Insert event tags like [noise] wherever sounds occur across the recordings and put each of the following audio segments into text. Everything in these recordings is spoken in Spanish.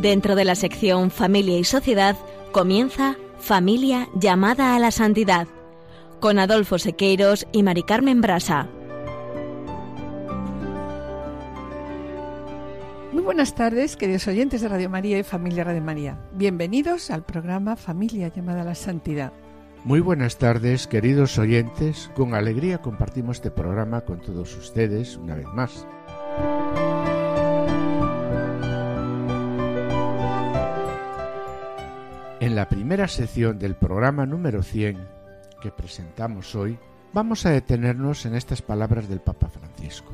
Dentro de la sección Familia y Sociedad comienza Familia llamada a la santidad con Adolfo Sequeiros y Mari Carmen Brasa. Muy buenas tardes, queridos oyentes de Radio María y Familia Radio María. Bienvenidos al programa Familia llamada a la santidad. Muy buenas tardes, queridos oyentes. Con alegría compartimos este programa con todos ustedes una vez más. La primera sección del programa número 100 que presentamos hoy, vamos a detenernos en estas palabras del Papa Francisco.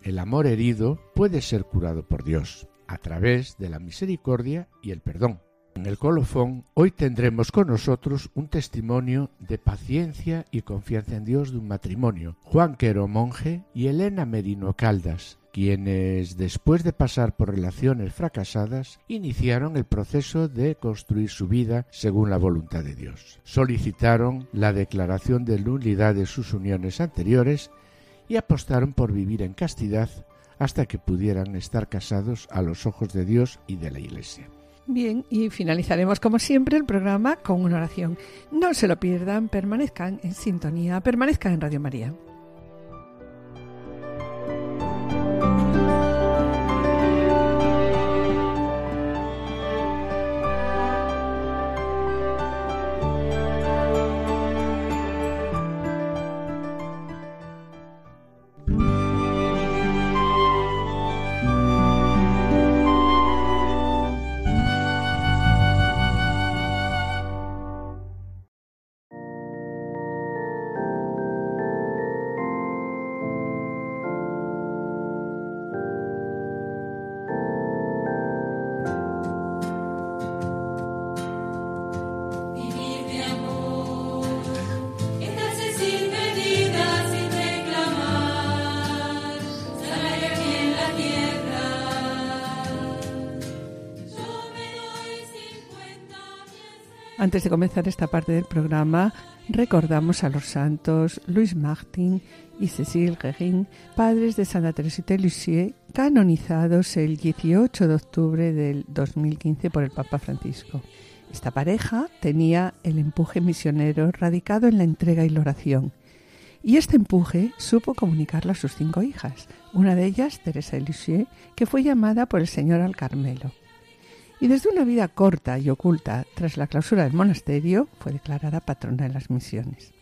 El amor herido puede ser curado por Dios a través de la misericordia y el perdón. En el colofón hoy tendremos con nosotros un testimonio de paciencia y confianza en Dios de un matrimonio, Juan Quero Monje y Elena Merino Caldas, quienes, después de pasar por relaciones fracasadas, iniciaron el proceso de construir su vida según la voluntad de Dios. Solicitaron la declaración de nulidad de sus uniones anteriores y apostaron por vivir en castidad hasta que pudieran estar casados a los ojos de Dios y de la Iglesia. Bien, y finalizaremos como siempre el programa con una oración. No se lo pierdan, permanezcan en sintonía, permanezcan en Radio María. Antes de comenzar esta parte del programa, recordamos a los santos Luis Martin y Cécile Guérin, padres de Santa Teresita de Lisieux, canonizados el 18 de octubre del 2015 por el Papa Francisco. Esta pareja tenía el empuje misionero radicado en la entrega y la oración. Y este empuje supo comunicarlo a sus cinco hijas, una de ellas, Teresa Lisieux, que fue llamada por el Señor al Carmelo y desde una vida corta y oculta tras la clausura del monasterio fue declarada patrona de las misiones.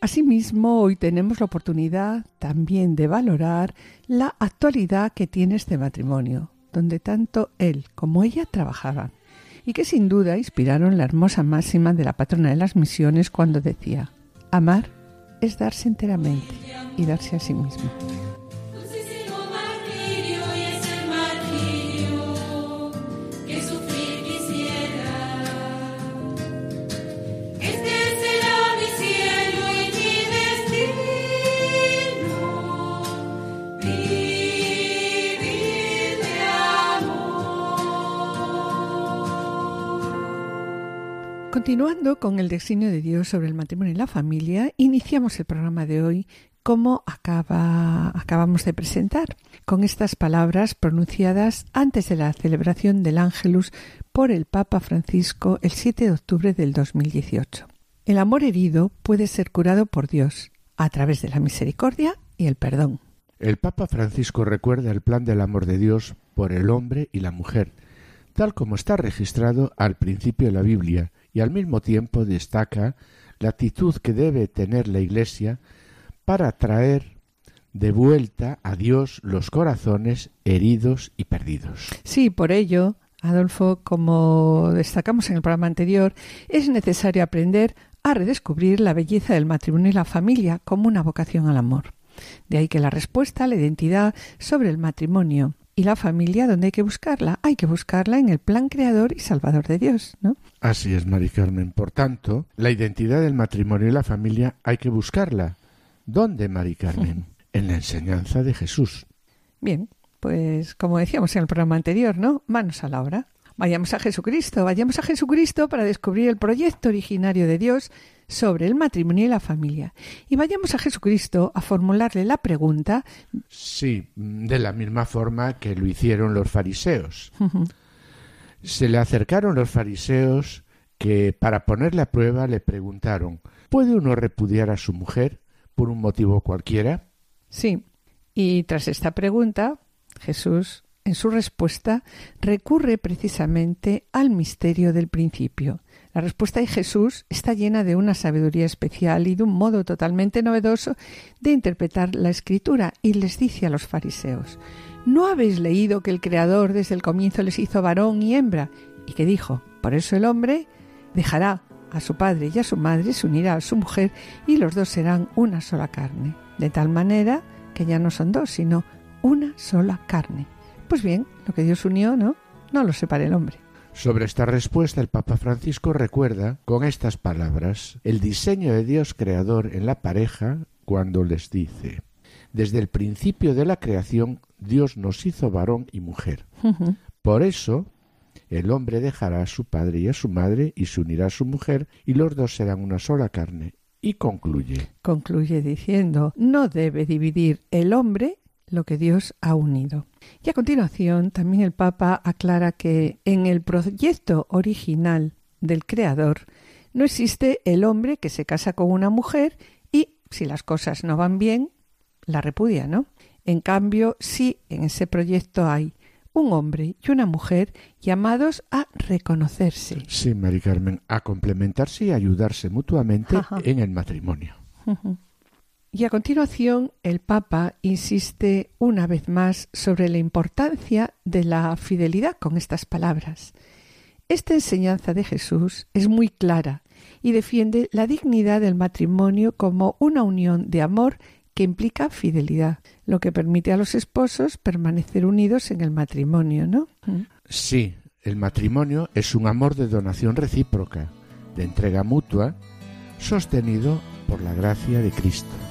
Asimismo, hoy tenemos la oportunidad también de valorar la actualidad que tiene este matrimonio, donde tanto él como ella trabajaban, y que sin duda inspiraron la hermosa máxima de la patrona de las misiones cuando decía, amar es darse enteramente y darse a sí mismo. Continuando con el designio de Dios sobre el matrimonio y la familia, iniciamos el programa de hoy como acaba, acabamos de presentar, con estas palabras pronunciadas antes de la celebración del Ángelus por el Papa Francisco el 7 de octubre del 2018. El amor herido puede ser curado por Dios a través de la misericordia y el perdón. El Papa Francisco recuerda el plan del amor de Dios por el hombre y la mujer, tal como está registrado al principio de la Biblia, y al mismo tiempo destaca la actitud que debe tener la Iglesia para traer de vuelta a Dios los corazones heridos y perdidos. Sí, por ello, Adolfo, como destacamos en el programa anterior, es necesario aprender a redescubrir la belleza del matrimonio y la familia como una vocación al amor. De ahí que la respuesta a la identidad sobre el matrimonio y la familia, ¿dónde hay que buscarla? Hay que buscarla en el plan creador y salvador de Dios, ¿no? Así es, Mari Carmen. Por tanto, la identidad del matrimonio y la familia hay que buscarla. ¿Dónde, Mari Carmen? [laughs] en la enseñanza de Jesús. Bien, pues como decíamos en el programa anterior, ¿no? Manos a la obra. Vayamos a Jesucristo, vayamos a Jesucristo para descubrir el proyecto originario de Dios sobre el matrimonio y la familia. Y vayamos a Jesucristo a formularle la pregunta. Sí, de la misma forma que lo hicieron los fariseos. Se le acercaron los fariseos que, para ponerle a prueba, le preguntaron ¿Puede uno repudiar a su mujer por un motivo cualquiera? Sí. Y tras esta pregunta, Jesús, en su respuesta, recurre precisamente al misterio del principio. La respuesta de Jesús está llena de una sabiduría especial y de un modo totalmente novedoso de interpretar la escritura y les dice a los fariseos ¿No habéis leído que el Creador desde el comienzo les hizo varón y hembra? Y que dijo, por eso el hombre dejará a su padre y a su madre, se unirá a su mujer y los dos serán una sola carne, de tal manera que ya no son dos, sino una sola carne. Pues bien, lo que Dios unió, ¿no? No lo separe el hombre. Sobre esta respuesta el Papa Francisco recuerda con estas palabras el diseño de Dios creador en la pareja cuando les dice Desde el principio de la creación Dios nos hizo varón y mujer. Por eso el hombre dejará a su padre y a su madre y se unirá a su mujer y los dos serán una sola carne. Y concluye. Concluye diciendo, no debe dividir el hombre lo que Dios ha unido. Y a continuación también el Papa aclara que en el proyecto original del Creador no existe el hombre que se casa con una mujer y, si las cosas no van bien, la repudia, ¿no? En cambio, sí, en ese proyecto hay un hombre y una mujer llamados a reconocerse. Sí, Mari Carmen, a complementarse y ayudarse mutuamente en el matrimonio. Y a continuación, el Papa insiste una vez más sobre la importancia de la fidelidad con estas palabras. Esta enseñanza de Jesús es muy clara y defiende la dignidad del matrimonio como una unión de amor que implica fidelidad, lo que permite a los esposos permanecer unidos en el matrimonio, ¿no? Mm. Sí, el matrimonio es un amor de donación recíproca, de entrega mutua, sostenido por la gracia de Cristo.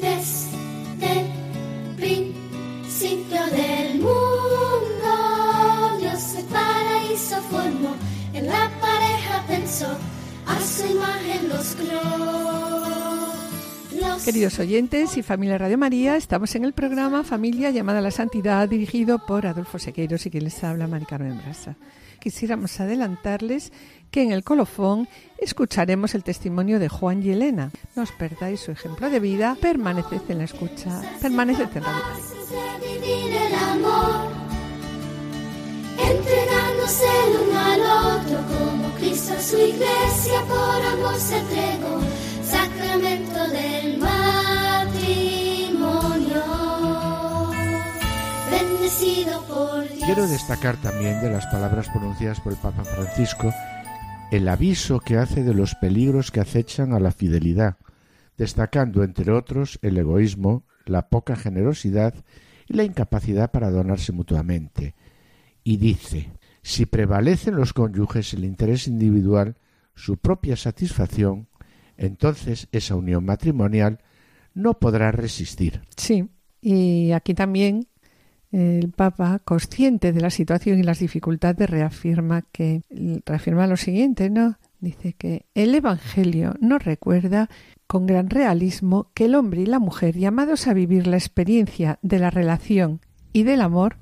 Desde el principio del mundo, Dios el paraíso formó, en la pareja pensó, a su imagen los creó. Queridos oyentes y familia Radio María, estamos en el programa Familia llamada a la Santidad, dirigido por Adolfo Sequeiros y quien les habla, Mari Carmen Brasa. Quisiéramos adelantarles que en el colofón escucharemos el testimonio de Juan y Elena. No os perdáis su ejemplo de vida, permaneced en la escucha, permaneced en Radio Entregándose el uno al otro como Cristo a su iglesia por amor se entregó sacramento del matrimonio. Bendecido por Dios. Quiero destacar también de las palabras pronunciadas por el Papa Francisco el aviso que hace de los peligros que acechan a la fidelidad, destacando entre otros el egoísmo, la poca generosidad y la incapacidad para donarse mutuamente. Y dice, si prevalecen los cónyuges el interés individual, su propia satisfacción, entonces esa unión matrimonial no podrá resistir. Sí, y aquí también el Papa, consciente de la situación y las dificultades, reafirma que reafirma lo siguiente, ¿no? Dice que el Evangelio nos recuerda con gran realismo que el hombre y la mujer, llamados a vivir la experiencia de la relación y del amor,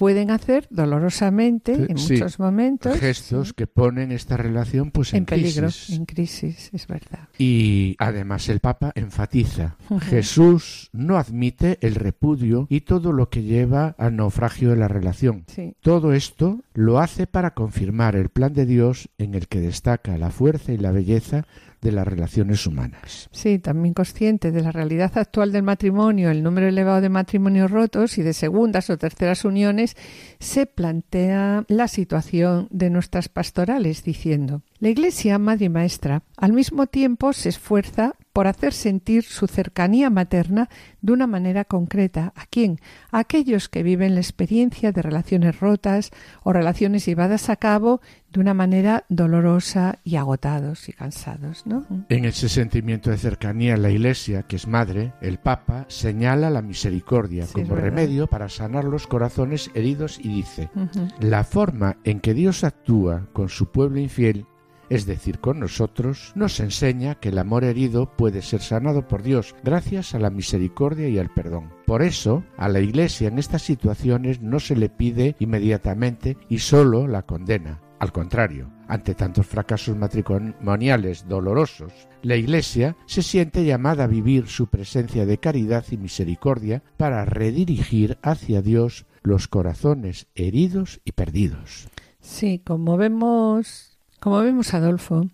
pueden hacer dolorosamente en muchos momentos gestos que ponen esta relación pues en, peligro, en crisis, es verdad. Y además el Papa enfatiza, Jesús no admite el repudio y todo lo que lleva al naufragio de la relación. Todo esto lo hace para confirmar el plan de Dios en el que destaca la fuerza y la belleza de las relaciones humanas. Sí, también consciente de la realidad actual del matrimonio, el número elevado de matrimonios rotos y de segundas o terceras uniones, se plantea la situación de nuestras pastorales diciendo la Iglesia, Madre y Maestra, al mismo tiempo se esfuerza por hacer sentir su cercanía materna de una manera concreta. ¿A quién? A aquellos que viven la experiencia de relaciones rotas o relaciones llevadas a cabo de una manera dolorosa y agotados y cansados, ¿no? En ese sentimiento de cercanía, la Iglesia, que es madre, el Papa señala la misericordia como remedio para sanar los corazones heridos y dice: La forma en que Dios actúa con su pueblo infiel es decir, con nosotros, nos enseña que el amor herido puede ser sanado por Dios gracias a la misericordia y al perdón. Por eso, a la Iglesia en estas situaciones no se le pide inmediatamente y solo la condena. Al contrario, ante tantos fracasos matrimoniales dolorosos, la Iglesia se siente llamada a vivir su presencia de caridad y misericordia para redirigir hacia Dios los corazones heridos y perdidos. Sí, como vemos, como vemos Adolfo,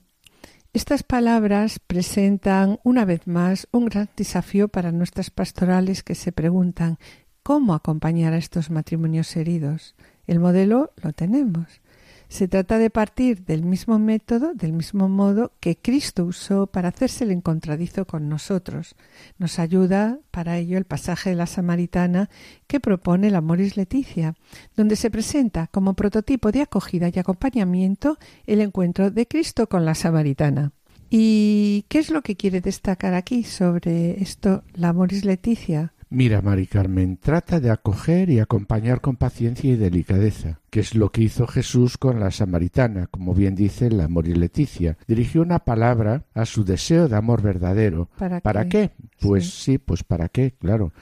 estas palabras presentan una vez más un gran desafío para nuestras pastorales que se preguntan cómo acompañar a estos matrimonios heridos. El modelo lo tenemos. Se trata de partir del mismo método, del mismo modo que Cristo usó para hacerse el encontradizo con nosotros. Nos ayuda para ello el pasaje de la Samaritana que propone la Moris Leticia, donde se presenta como prototipo de acogida y acompañamiento el encuentro de Cristo con la Samaritana. ¿Y qué es lo que quiere destacar aquí sobre esto la Moris Leticia? Mira, Mari Carmen, trata de acoger y acompañar con paciencia y delicadeza, que es lo que hizo Jesús con la samaritana, como bien dice la Mori Leticia. Dirigió una palabra a su deseo de amor verdadero. ¿Para, qué? Pues sí, pues para qué, claro.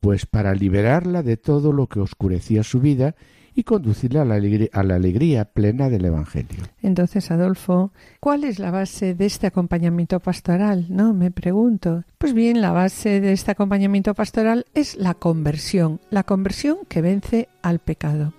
Pues para liberarla de todo lo que oscurecía su vida y conducirle a la, alegría, a la alegría plena del Evangelio. Entonces, Adolfo, ¿cuál es la base de este acompañamiento pastoral? No, me pregunto. Pues bien, la base de este acompañamiento pastoral es la conversión, la conversión que vence al pecado.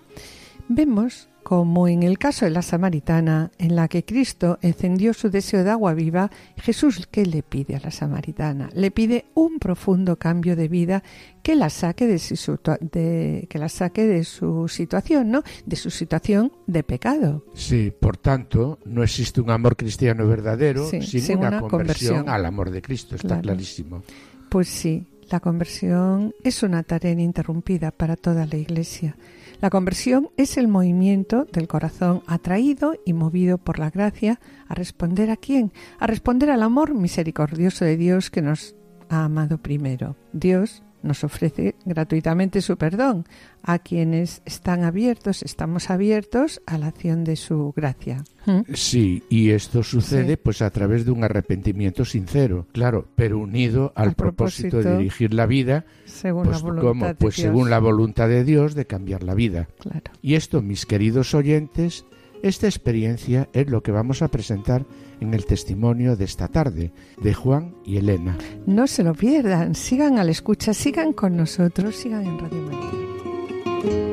Vemos como en el caso de la samaritana, en la que Cristo encendió su deseo de agua viva, Jesús, ¿qué le pide a la samaritana? Le pide un profundo cambio de vida que la saque de su, de, que la saque de su situación, ¿no? De su situación de pecado. Sí, por tanto, no existe un amor cristiano verdadero sin, una, conversión, al amor de Cristo, está clarísimo. Pues sí, la conversión es una tarea ininterrumpida para toda la Iglesia. La conversión es el movimiento del corazón atraído y movido por la gracia a responder a quién? A responder al amor misericordioso de Dios que nos ha amado primero. Dios nos ofrece gratuitamente su perdón. A quienes están abiertos, estamos abiertos a la acción de su gracia. ¿Mm? Sí, y esto sucede pues a través de un arrepentimiento sincero, claro, pero unido al, propósito, de dirigir la vida según pues, la voluntad pues según la voluntad de Dios de cambiar la vida. Claro. Y esto, mis queridos oyentes, esta experiencia es lo que vamos a presentar en el testimonio de esta tarde de Juan y Elena. No se lo pierdan, sigan a la escucha, sigan con nosotros, sigan en Radio María.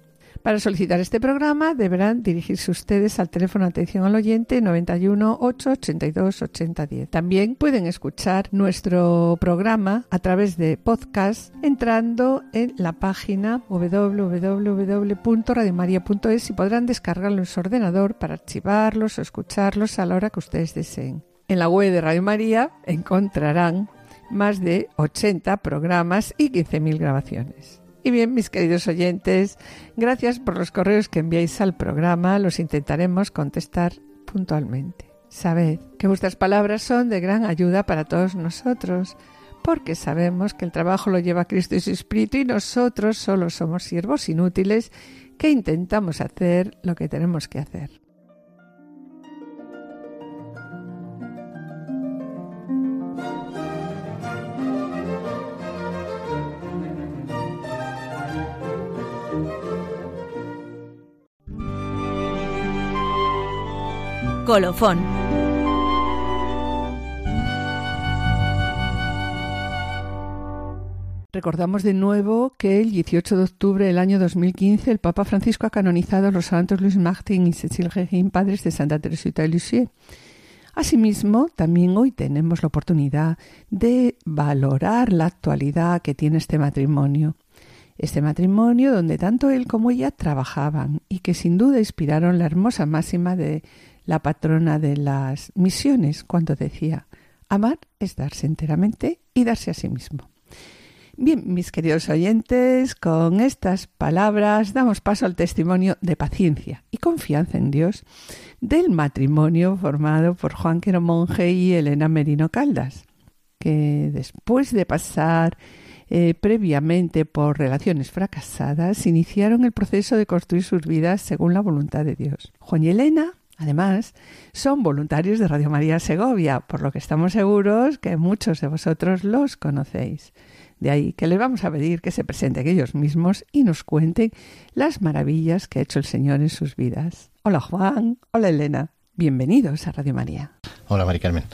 Para solicitar este programa deberán dirigirse ustedes al teléfono atención al oyente 91 882 8010. También pueden escuchar nuestro programa a través de podcast entrando en la página www.radiomaria.es y podrán descargarlo en su ordenador para archivarlos o escucharlos a la hora que ustedes deseen. En la web de Radio María encontrarán más de 80 programas y 15.000 grabaciones. Y bien, mis queridos oyentes, gracias por los correos que enviáis al programa. Los intentaremos contestar puntualmente. Sabed que vuestras palabras son de gran ayuda para todos nosotros, porque sabemos que el trabajo lo lleva Cristo y su Espíritu y nosotros solo somos siervos inútiles que intentamos hacer lo que tenemos que hacer. Colofón. Recordamos de nuevo que el 18 de octubre del año 2015 el Papa Francisco ha canonizado a los santos Luis Martin y Cecil Regin, padres de Santa Teresita de Lisieux. Asimismo, también hoy tenemos la oportunidad de valorar la actualidad que tiene este matrimonio. Este matrimonio donde tanto él como ella trabajaban y que sin duda inspiraron la hermosa máxima de la patrona de las misiones cuando decía, amar es darse enteramente y darse a sí mismo. Bien, mis queridos oyentes, con estas palabras damos paso al testimonio de paciencia y confianza en Dios del matrimonio formado por Juan Quero Monje y Elena Merino Caldas, que después de pasar eh, previamente por relaciones fracasadas, iniciaron el proceso de construir sus vidas según la voluntad de Dios. Juan y Elena Además, son voluntarios de Radio María Segovia, por lo que estamos seguros que muchos de vosotros los conocéis. De ahí que les vamos a pedir que se presenten ellos mismos y nos cuenten las maravillas que ha hecho el Señor en sus vidas. Hola Juan, hola Elena, bienvenidos a Radio María. Hola Mari Carmen,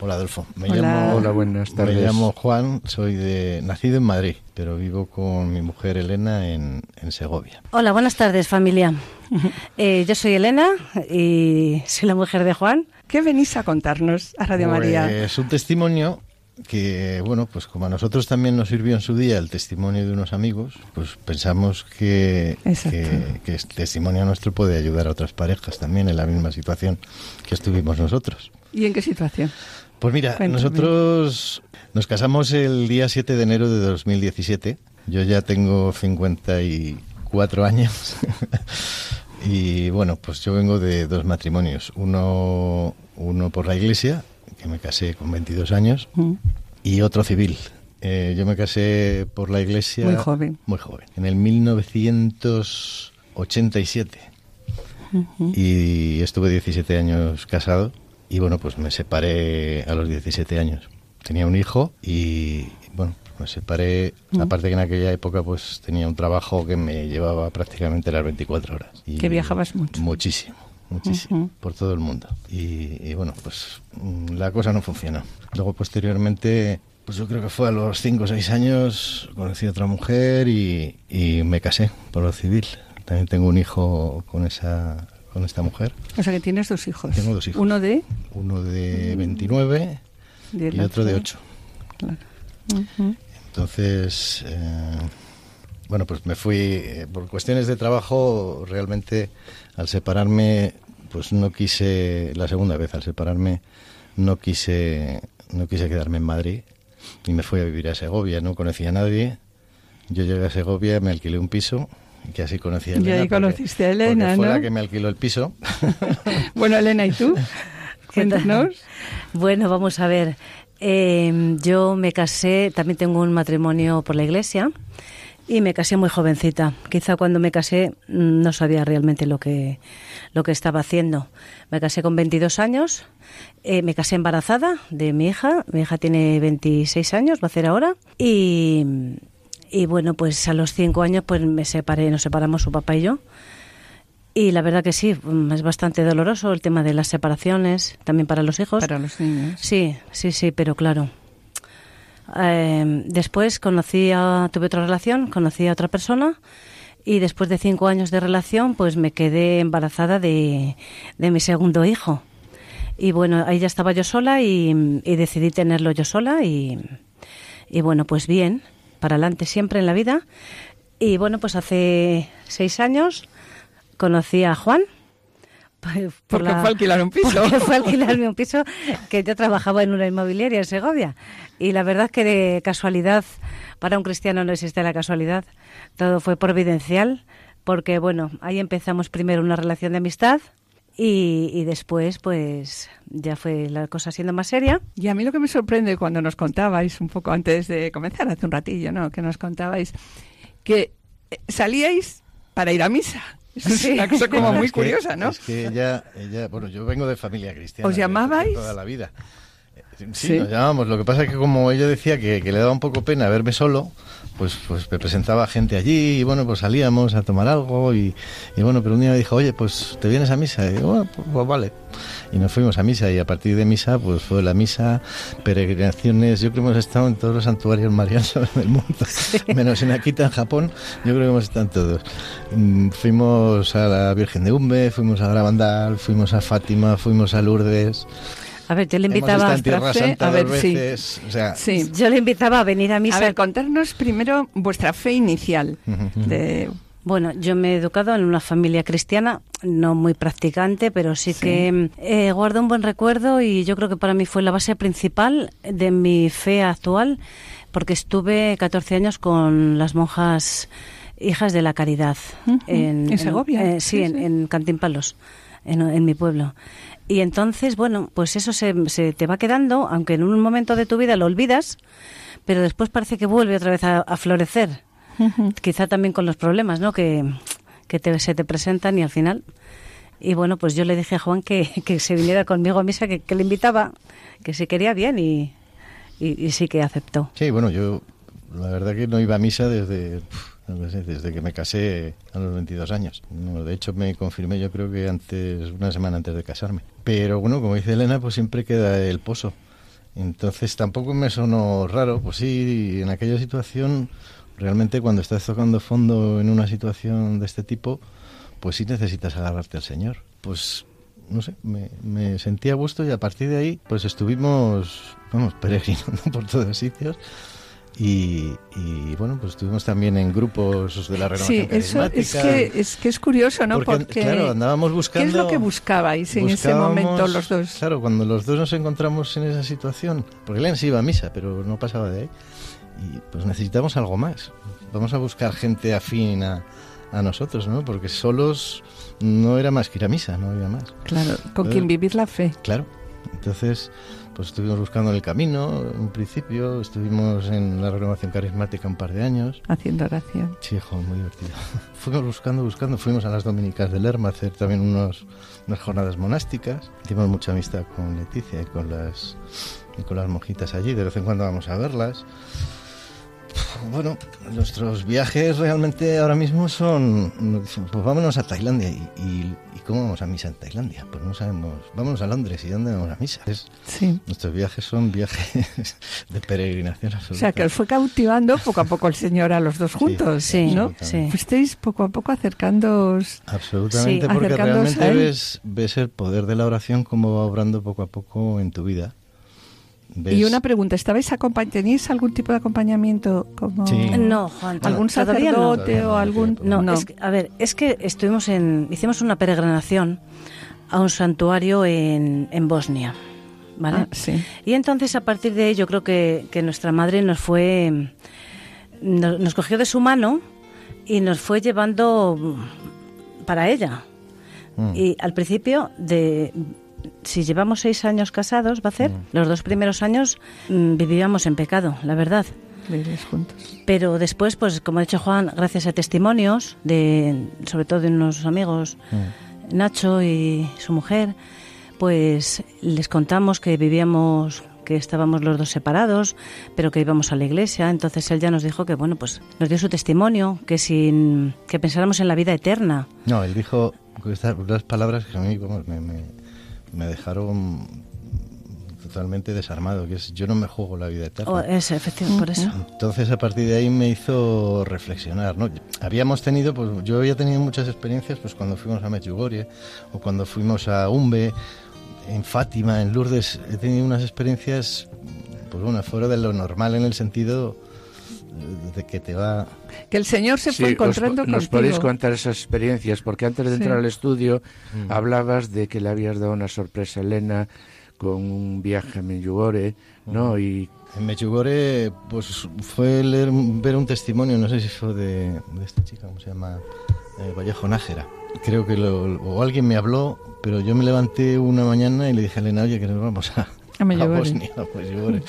hola Adolfo. Me Llamo, hola, buenas tardes. Me llamo Juan, soy de nacido en Madrid, pero vivo con mi mujer Elena en, Segovia. Hola, buenas tardes familia. [laughs] Eh, yo soy Elena y soy la mujer de Juan. ¿Qué venís a contarnos a Radio María? Es un testimonio que, bueno, pues como a nosotros también nos sirvió en su día el testimonio de unos amigos, pues pensamos que, que, este testimonio nuestro puede ayudar a otras parejas también en la misma situación que estuvimos nosotros. ¿Y en qué situación? Pues mira, nosotros nos casamos el día 7 de enero de 2017. Yo ya tengo 54 años. [laughs] y bueno, pues yo vengo de dos matrimonios. Uno, uno por la iglesia que me casé con 22 años, mm. y otro civil. Eh, yo me casé por la iglesia. Muy joven. Muy joven. En el 1987. Y estuve 17 años casado. Y bueno, pues me separé a los 17 años. Tenía un hijo y, bueno, me separé. Mm. Aparte que en aquella época pues tenía un trabajo que me llevaba prácticamente las 24 horas. Y que viajabas mucho. Muchísimo muchísimo, por todo el mundo. Y, bueno, pues mm, la cosa no funcionó. Luego, posteriormente, pues yo creo que fue a los 5 o 6 años, conocí a otra mujer y, me casé por lo civil. También tengo un hijo con esa con esta mujer. O sea que tienes dos hijos. Tengo dos hijos. Uno de... Uno de 29 y otro de 8. Claro. Entonces, eh, bueno, pues me fui, eh, por cuestiones de trabajo, realmente al separarme, pues no quise, la segunda vez al separarme, no quise, no quise quedarme en Madrid y me fui a vivir a Segovia, no conocía a nadie. Yo llegué a Segovia, me alquilé un piso, que así conocí a Elena. Y ahí conociste a Elena, fue la que me alquiló el piso. [laughs] bueno, Elena, ¿y tú? [laughs] Cuéntanos. Bueno, vamos a ver. Eh, yo me casé, también tengo un matrimonio por la iglesia y me casé muy jovencita. Quizá cuando me casé mm, no sabía realmente lo que, lo que estaba haciendo. Me casé con 22 años, eh, me casé embarazada de mi hija. Mi hija tiene 26 años, va a ser ahora. Y, y bueno, pues a los 5 años pues me separé, nos separamos su papá y yo. Y la verdad que sí, mm, es bastante doloroso el tema de las separaciones, también para los hijos. Para los niños. Sí, sí, sí, pero claro, eh, después conocí a, tuve otra relación, conocí a otra persona y después de cinco años de relación, pues me quedé embarazada de, de mi segundo hijo. Y bueno, ahí ya estaba yo sola y, decidí tenerlo yo sola y, y bueno, pues bien, para adelante siempre en la vida. Y bueno, pues hace seis años conocí a Juan, porque fue alquilar un piso. Porque fue alquilarme [laughs] un piso que yo trabajaba en una inmobiliaria en Segovia. Y la verdad que de casualidad, para un cristiano no existe la casualidad, todo fue providencial, porque bueno, ahí empezamos primero una relación de amistad, y, después, pues ya fue la cosa siendo más seria. Y a mí lo que me sorprende cuando nos contabais, un poco antes de comenzar, hace un ratillo, ¿no? Que nos contabais que eh, salíais para ir a misa. [laughs] Es una cosa como muy curiosa, ¿no? Es que ella, ella, bueno, yo vengo de familia cristiana. ¿Os llamabais? Toda la vida. Sí, nos llamábamos. Lo que pasa es que como ella decía que, le daba un poco pena verme solo, pues, pues me presentaba gente allí y bueno, pues salíamos a tomar algo y, bueno, pero un día me dijo, oye, pues te vienes a misa. Y digo, bueno, pues, pues, vale. Y nos fuimos a misa y a partir de misa, pues fue la misa, peregrinaciones. Yo creo que hemos estado en todos los santuarios marianos [laughs] del mundo, menos en Akita, en Japón. Yo creo que hemos estado en todos. Mm, fuimos a la Virgen de Umbe, fuimos a Gravandal, fuimos a Fátima, fuimos a Lourdes. A ver, yo le invitaba a ver, dos sí. veces, o sea, Sí. Yo le invitaba a venir a misa. A ver, contarnos primero vuestra fe inicial. de, Bueno, yo me he educado en una familia cristiana, no muy practicante, pero sí, Sí. que eh, guardo un buen recuerdo y yo creo que para mí fue la base principal de mi fe actual, porque estuve 14 años con las monjas hijas de la caridad en Segovia. eh, sí, Sí, en, sí. en Cantimpalos, en, mi pueblo. Y entonces, bueno, pues eso se, se te va quedando, aunque en un momento de tu vida lo olvidas, pero después parece que vuelve otra vez a, a florecer. Quizá también con los problemas ¿no? que, que te- se te presentan y al final. Y bueno, pues yo le dije a Juan que, que se viniera conmigo a misa, que, que le invitaba, que si quería bien y, y, y sí que aceptó. Sí, bueno, yo la verdad que no iba a misa desde, pf, no sé, desde que me casé a los 22 años. No, de hecho, me confirmé yo creo que antes, una semana antes de casarme. Pero bueno, como dice Elena, pues siempre queda el pozo. Entonces tampoco me sonó raro, pues sí, en aquella situación, realmente cuando estás tocando fondo en una situación de este tipo, pues sí necesitas agarrarte al Señor. Pues no sé, me, me sentí a gusto y a partir de ahí pues estuvimos, vamos, [laughs] peregrinando por todos sitios. Y, y, bueno, pues estuvimos también en grupos de la renovación Sí, eso es que, es que es curioso, ¿no? Porque, claro, andábamos buscando... ¿Qué es lo que buscabais en ese momento los dos? Claro, cuando los dos nos encontramos en esa situación, porque Elena sí iba a misa, pero no pasaba de ahí, y pues necesitamos algo más. Vamos a buscar gente afín a, a nosotros, ¿no? Porque solos no era más que ir a misa, no había más. Claro, con Eh, quien vivir la fe. Claro. Entonces, pues estuvimos buscando el camino, un principio, estuvimos en la renovación carismática un par de años. Haciendo oración. Sí, hijo, muy divertido. [laughs] Fuimos buscando, buscando. Fuimos a las dominicas del Lerma a hacer también unos, unas jornadas monásticas. Hicimos mucha amistad con Leticia y con las y con las monjitas allí. De vez en cuando vamos a verlas. Bueno, nuestros viajes realmente ahora mismo son, pues vámonos a Tailandia. ¿Y, y, y cómo vamos a misa en Tailandia? Pues no sabemos. Vámonos a Londres y ¿dónde vamos a misa? Es- Sí. nuestros viajes son viajes [laughs] de peregrinación O absoluta. sea, que os fue cautivando poco a poco el Señor a los dos juntos, Sí, ¿no? sí. Fuisteis poco a poco acercándoos. Absolutamente, Sí, porque realmente ves, ves el poder de la oración como va obrando poco a poco en tu vida. Ves- Y una pregunta, ¿estabais ¿teníais algún tipo de acompañamiento como Sí. No, Juan, algún no. sacerdote o algún No, Es que, a ver, es que estuvimos en, hicimos una peregrinación a un santuario en, en Bosnia, ¿vale? Ah, sí. Y entonces a partir de ahí yo creo que, que nuestra madre nos fue, nos, nos cogió de su mano y nos fue llevando para ella. Mm. Y al principio de si llevamos seis años casados, va a ser, los dos primeros años mm, vivíamos en pecado, la verdad. Juntos. Pero después, pues como ha dicho Juan, gracias a testimonios, de, sobre todo de unos amigos, Mm. Nacho y su mujer, pues les contamos que vivíamos, que estábamos los dos separados, pero que íbamos a la iglesia. Entonces él ya nos dijo que, bueno, pues nos dio su testimonio, que sin que pensáramos en la vida eterna. No, él dijo estas unas palabras que a mí vamos, me, me, me dejaron totalmente desarmado, que es yo no me juego la vida eterna. O es efectivamente por eso. Entonces a partir de ahí me hizo reflexionar, ¿no? Habíamos tenido, pues yo había tenido muchas experiencias, pues cuando fuimos a Medjugorje o cuando fuimos a Umbe, en Fátima, en Lourdes, he tenido unas experiencias, pues bueno, fuera de lo normal en el sentido de que te va... Que el Señor se fue Sí, encontrando os, nos podéis contar esas experiencias, porque antes de Sí. entrar al estudio Mm. hablabas de que le habías dado una sorpresa a Elena con un viaje a Medjugorje, ¿no? Y En Medjugorje, pues fue leer, ver un testimonio, no sé si fue de, de esta chica, ¿cómo se llama? Eh, Vallejo Nájera. Creo que lo, o alguien me habló, pero yo me levanté una mañana y le dije a Elena, oye, que nos vamos a, A. Bosnia, a Medjugorje.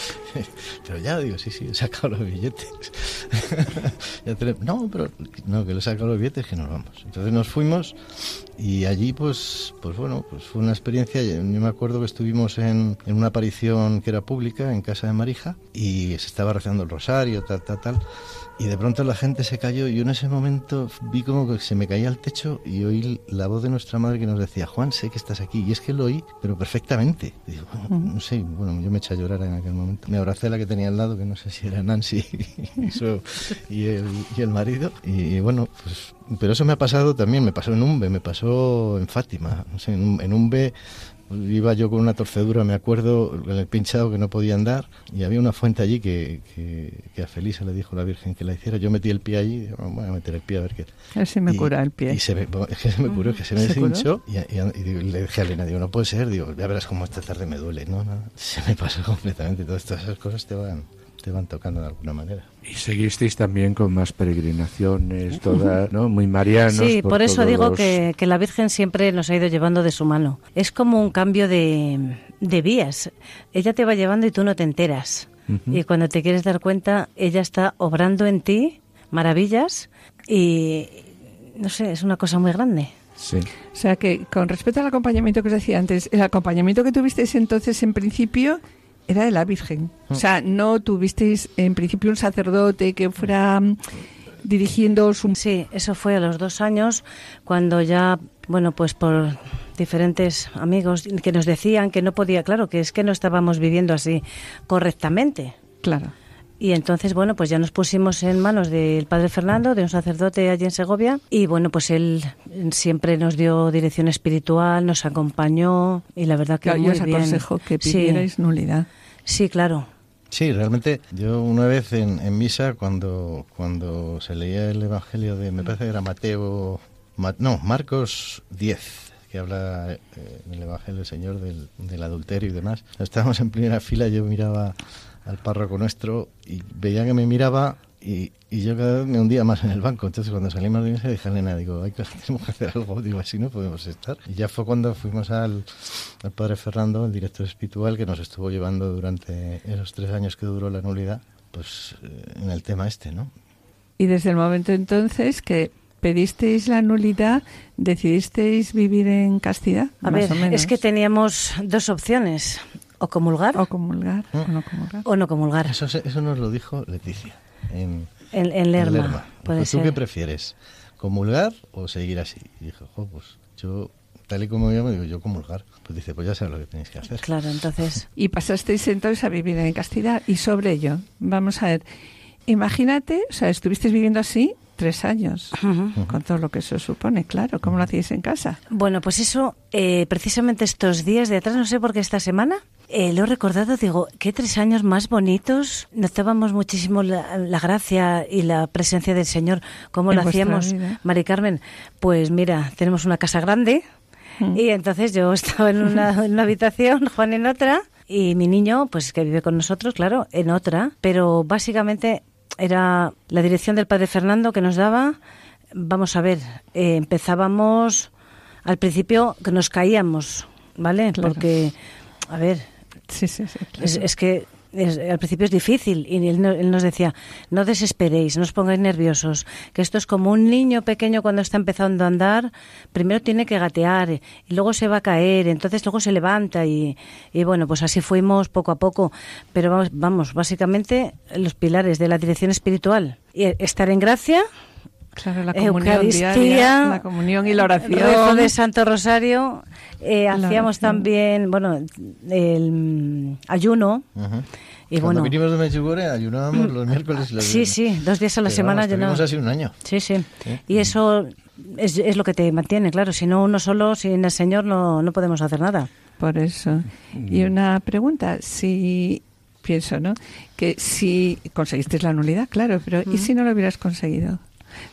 pero ya, digo, sí, sí, he sacado los billetes. [laughs] No, pero no, que le he sacado los billetes, que nos vamos. Entonces nos fuimos y allí, pues, pues bueno, pues fue una experiencia. Yo me acuerdo que estuvimos en, en una aparición que era pública en casa de Marija y se estaba rezando el rosario, tal, tal, tal. Y de pronto la gente se cayó y yo en ese momento vi como que se me caía al techo y oí la voz de nuestra madre que nos decía, Juan, sé que estás aquí. Y es que lo oí, pero perfectamente. Y digo, bueno, no sé, bueno, yo me eché a llorar en aquel momento. Me abracé a la que tenía al lado, que no sé si era Nancy [laughs] y, su- y el, y el marido. Y, y bueno, pues, pero eso me ha pasado también, me pasó en Umbe, me pasó en Fátima. No sé, en Umbe iba yo con una torcedura, me acuerdo, en el pinchado que no podía andar, y había una fuente allí que, que, a Felisa le dijo la Virgen que la hiciera. Yo metí el pie allí, y, voy a meter el pie a ver qué. A ver si me cura el pie. Y se me, es [laughs] que se me curó, que se me deshinchó, y, le dije a Elena, digo, no puede ser, digo, ya verás cómo esta tarde me duele. No, no, se me pasó [laughs] completamente. Todas esas cosas te van te van tocando de alguna manera. Y seguisteis también con más peregrinaciones, todas, ¿no? Muy marianos. Sí, por, eso digo que, que, la Virgen siempre nos ha ido llevando de su mano. Es como un cambio de, de vías. Ella te va llevando y tú no te enteras. Y cuando te quieres dar cuenta, ella está obrando en ti maravillas y, no sé, es una cosa muy grande. Sí. O sea que con respecto al acompañamiento que os decía antes, el acompañamiento que tuvisteis entonces en principio era de la Virgen. O sea, no tuvisteis en principio un sacerdote que fuera mm, dirigiendo su... Sí, eso fue a los dos años, cuando ya, bueno, pues por diferentes amigos que nos decían que no podía, claro, que es que no estábamos viviendo así correctamente. Claro. Y entonces, bueno, pues ya nos pusimos en manos del padre Fernando, de un sacerdote allí en Segovia, y bueno, pues él siempre nos dio dirección espiritual, nos acompañó, y la verdad que muy os aconsejo que pidierais nulidad. Sí, claro. Sí, realmente yo una vez en, en, misa, cuando, cuando se leía el Evangelio de, me parece que era Mateo, no, Marcos 10, que habla eh, en el Evangelio del Señor del, del adulterio y demás, estábamos en primera fila, yo miraba al párroco nuestro y veía que me miraba y, y, yo cada vez me hundía más en el banco. Entonces cuando salimos de misa dije a Elena, digo, hay que, tenemos que hacer algo, [laughs] digo, así no podemos estar. Y ya fue cuando fuimos al, al padre Fernando, el director espiritual, que nos estuvo llevando durante esos tres años que duró la nulidad, pues eh, en el tema este, ¿no? Y desde el momento entonces que pedisteis la nulidad, decidisteis vivir en castidad. A ver, es que teníamos dos opciones. O comulgar. O comulgar. O no comulgar. O no comulgar. Eso, eso nos lo dijo Leticia en, en, Lerma. Puede ¿Tú qué prefieres? ¿Comulgar o seguir así? Y dije, pues yo, tal y como yo me digo, yo comulgar. Pues dice, pues ya sabes lo que tenéis que hacer. Claro, entonces. [laughs] Y pasasteis entonces a vivir en castidad. Y sobre ello, vamos a ver, imagínate, o sea, estuvisteis viviendo así tres años, con todo lo que eso supone, claro. ¿Cómo lo hacíais en casa? Bueno, pues eso, eh, precisamente estos días de atrás, no sé por qué esta semana, eh, lo he recordado, digo, qué tres años más bonitos. Notábamos muchísimo la, gracia y la presencia del Señor. ¿Cómo lo hacíamos, Mari Carmen? Pues mira, tenemos una casa grande mm. y entonces yo [laughs] estaba en una, en una habitación, Juan en otra y mi niño, pues que vive con nosotros, claro, en otra. Pero básicamente era la dirección del padre Fernando que nos daba. Vamos a ver, eh, empezábamos al principio que nos caíamos, ¿vale? Porque, a ver, sí, sí, es, que al principio es difícil y él, nos decía, no desesperéis, no os pongáis nerviosos, que esto es como un niño pequeño cuando está empezando a andar, primero tiene que gatear y luego se va a caer, entonces luego se levanta y, y bueno, pues así fuimos poco a poco, pero vamos, vamos, básicamente los pilares de la dirección espiritual, estar en gracia, Claro, la comunión diaria, la comunión y la oración. Rezo de Santo Rosario. Eh, hacíamos también, bueno, el ayuno. Y Cuando bueno, vinimos de Medjugorje ayunábamos los miércoles y los Sí, sí, dos días a la semana ayunábamos. así un año. Sí, sí. Y eso es, es, lo que te mantiene, claro. Si no uno solo, sin el Señor, no, no podemos hacer nada. Por eso. Y una pregunta, si pienso, ¿no? Que si conseguiste la nulidad, claro, pero ¿y si no lo hubieras conseguido?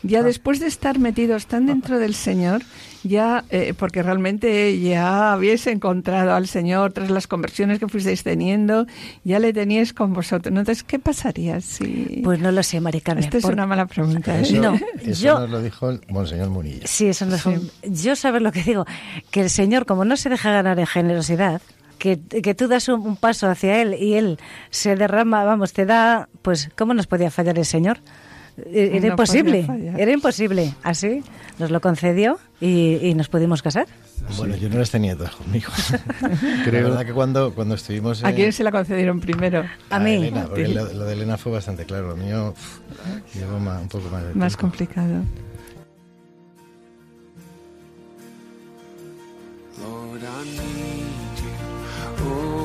Ya después de estar metidos tan dentro del Señor, ya, eh, porque realmente ya habíais encontrado al Señor tras las conversiones que fuisteis teniendo, ya le teníais con vosotros. Entonces, ¿qué pasaría si...? Pues no lo sé, Maricarmen. Esta es una mala pregunta. ¿eh? Eso, no, eso nos lo dijo el Monseñor Munilla. Sí, eso nos dijo. Yo sabes lo que digo, que el Señor, como no se deja ganar en generosidad, que, que, tú das un, paso hacia Él y Él se derrama, vamos, te da, pues, ¿cómo nos podía fallar el Señor? Eh, era no imposible, era imposible. Así nos lo concedió y, y nos pudimos casar. Bueno, sí. yo no las tenía todas conmigo. [laughs] Creo. La verdad que cuando, cuando estuvimos... Eh, ¿A quién se la concedieron primero? A, a mí. Elena, porque sí. lo, lo, de Elena fue bastante claro. Lo mío llevo más, un poco más de Más complicado. Lord, I need you. Oh.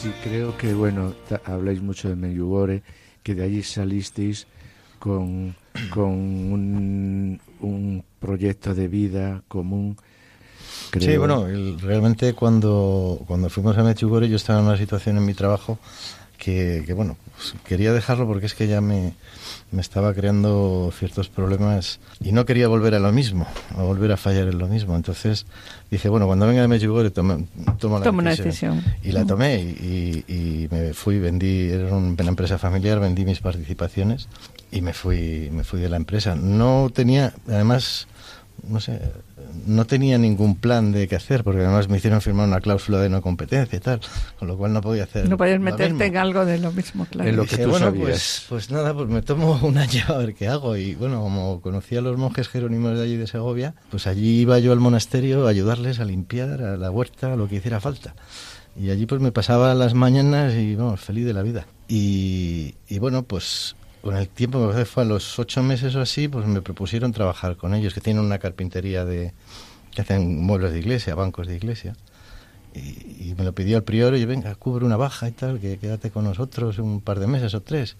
Sí, creo que, bueno, habláis mucho de Meyugore, que de allí salisteis con, con un, un proyecto de vida común. Creo. Sí, bueno, realmente cuando, cuando fuimos a Mechugore yo estaba en una situación en mi trabajo que, que, bueno, pues quería dejarlo porque es que ya me, me estaba creando ciertos problemas y no quería volver a lo mismo, a volver a fallar en lo mismo. Entonces dije, bueno, cuando venga de Mechugore tomo, tomo la Toma una decisión. decisión. Y la tomé y, y- y me fui, vendí, era un- una empresa familiar, vendí mis participaciones y me fui, me fui de la empresa. No tenía, además, no sé, no tenía ningún plan de qué hacer, porque además me hicieron firmar una cláusula de no competencia y tal, con lo cual no podía hacer. No podías meterte mismo. en algo de lo mismo, claro. En lo que dije, tú bueno, sabías. Pues, pues nada, pues me tomo un año a ver qué hago. Y bueno, como conocí a los monjes jerónimos de allí de Segovia, pues allí iba yo al monasterio a ayudarles a limpiar, a la huerta, a lo que hiciera falta. Y allí pues me pasaba las mañanas y vamos, feliz de la vida. Y, y bueno, pues con el tiempo, que fue a los ocho meses o así, pues me propusieron trabajar con ellos, que tienen una carpintería de que hacen muebles de iglesia, bancos de iglesia. Y, y me lo pidió el prior, y venga, cubre una baja y tal, que quédate con nosotros un par de meses o tres.